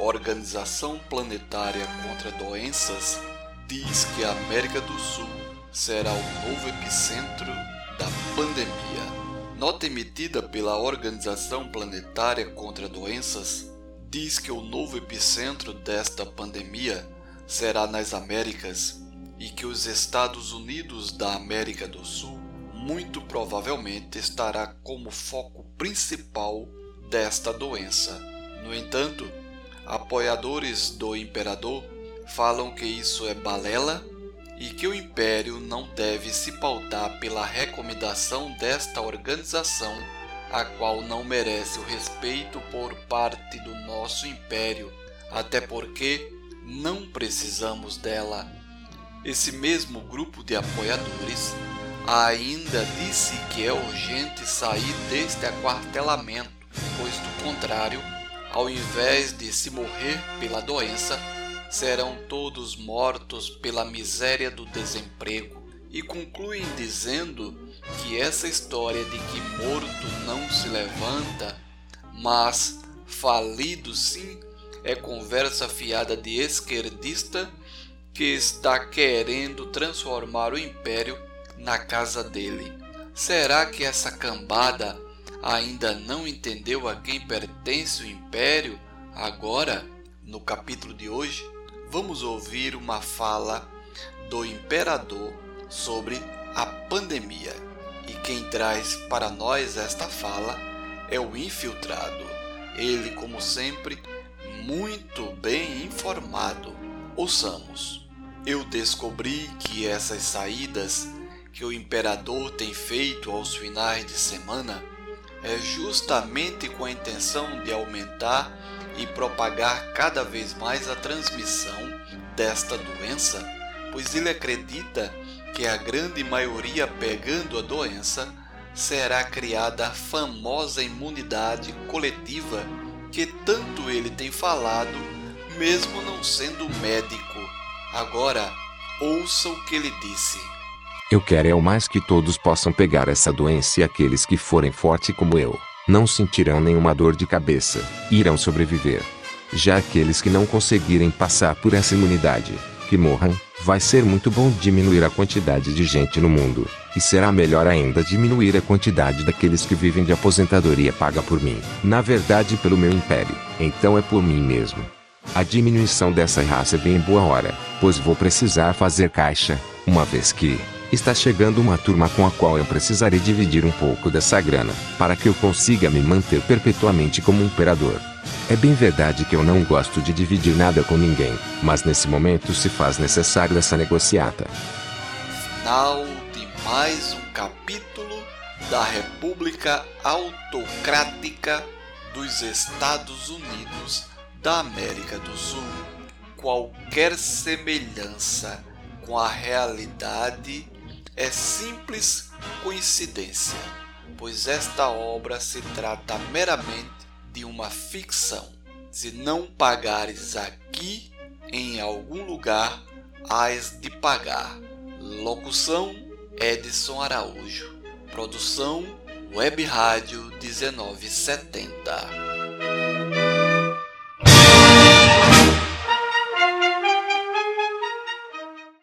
Organização Planetária contra Doenças diz que a América do Sul será o novo epicentro da pandemia. Nota emitida pela Organização Planetária contra Doenças diz que o novo epicentro desta pandemia será nas Américas e que os Estados Unidos da América do Sul muito provavelmente estará como foco principal desta doença. No entanto, apoiadores do imperador falam que isso é balela e que o império não deve se pautar pela recomendação desta organização, a qual não merece o respeito por parte do nosso império, até porque não precisamos dela. Esse mesmo grupo de apoiadores ainda disse que é urgente sair deste aquartelamento, pois do contrário, ao invés de se morrer pela doença, serão todos mortos pela miséria do desemprego. E concluem dizendo que essa história de que morto não se levanta, mas falido sim, é conversa fiada de esquerdista que está querendo transformar o império na casa dele. Será que essa cambada ainda não entendeu a quem pertence o império? Agora, no capítulo de hoje, vamos ouvir uma fala do imperador sobre a pandemia. E quem traz para nós esta fala é o infiltrado. Ele, como sempre, muito bem informado. Ouçamos. Eu descobri que essas saídas que o imperador tem feito aos finais de semana é justamente com a intenção de aumentar e propagar cada vez mais a transmissão desta doença, pois ele acredita que a grande maioria pegando a doença será criada a famosa imunidade coletiva que tanto ele tem falado, mesmo não sendo médico. Agora, ouça o que ele disse. Eu quero é o mais que todos possam pegar essa doença e aqueles que forem fortes como eu, não sentirão nenhuma dor de cabeça, irão sobreviver. Já aqueles que não conseguirem passar por essa imunidade, que morram, vai ser muito bom diminuir a quantidade de gente no mundo, e será melhor ainda diminuir a quantidade daqueles que vivem de aposentadoria paga por mim, na verdade pelo meu império, então é por mim mesmo. A diminuição dessa raça é bem boa hora, pois vou precisar fazer caixa, uma vez que, Está chegando uma turma com a qual eu precisarei dividir um pouco dessa grana, para que eu consiga me manter perpetuamente como imperador. É bem verdade que eu não gosto de dividir nada com ninguém, mas nesse momento se faz necessário essa negociata. Final de mais um capítulo da República Autocrática dos Estados Unidos da América do Sul. Qualquer semelhança com a realidade é simples coincidência, pois esta obra se trata meramente de uma ficção. Se não pagares aqui, em algum lugar hás de pagar. Locução Edson Araújo. Produção Web Rádio 1970.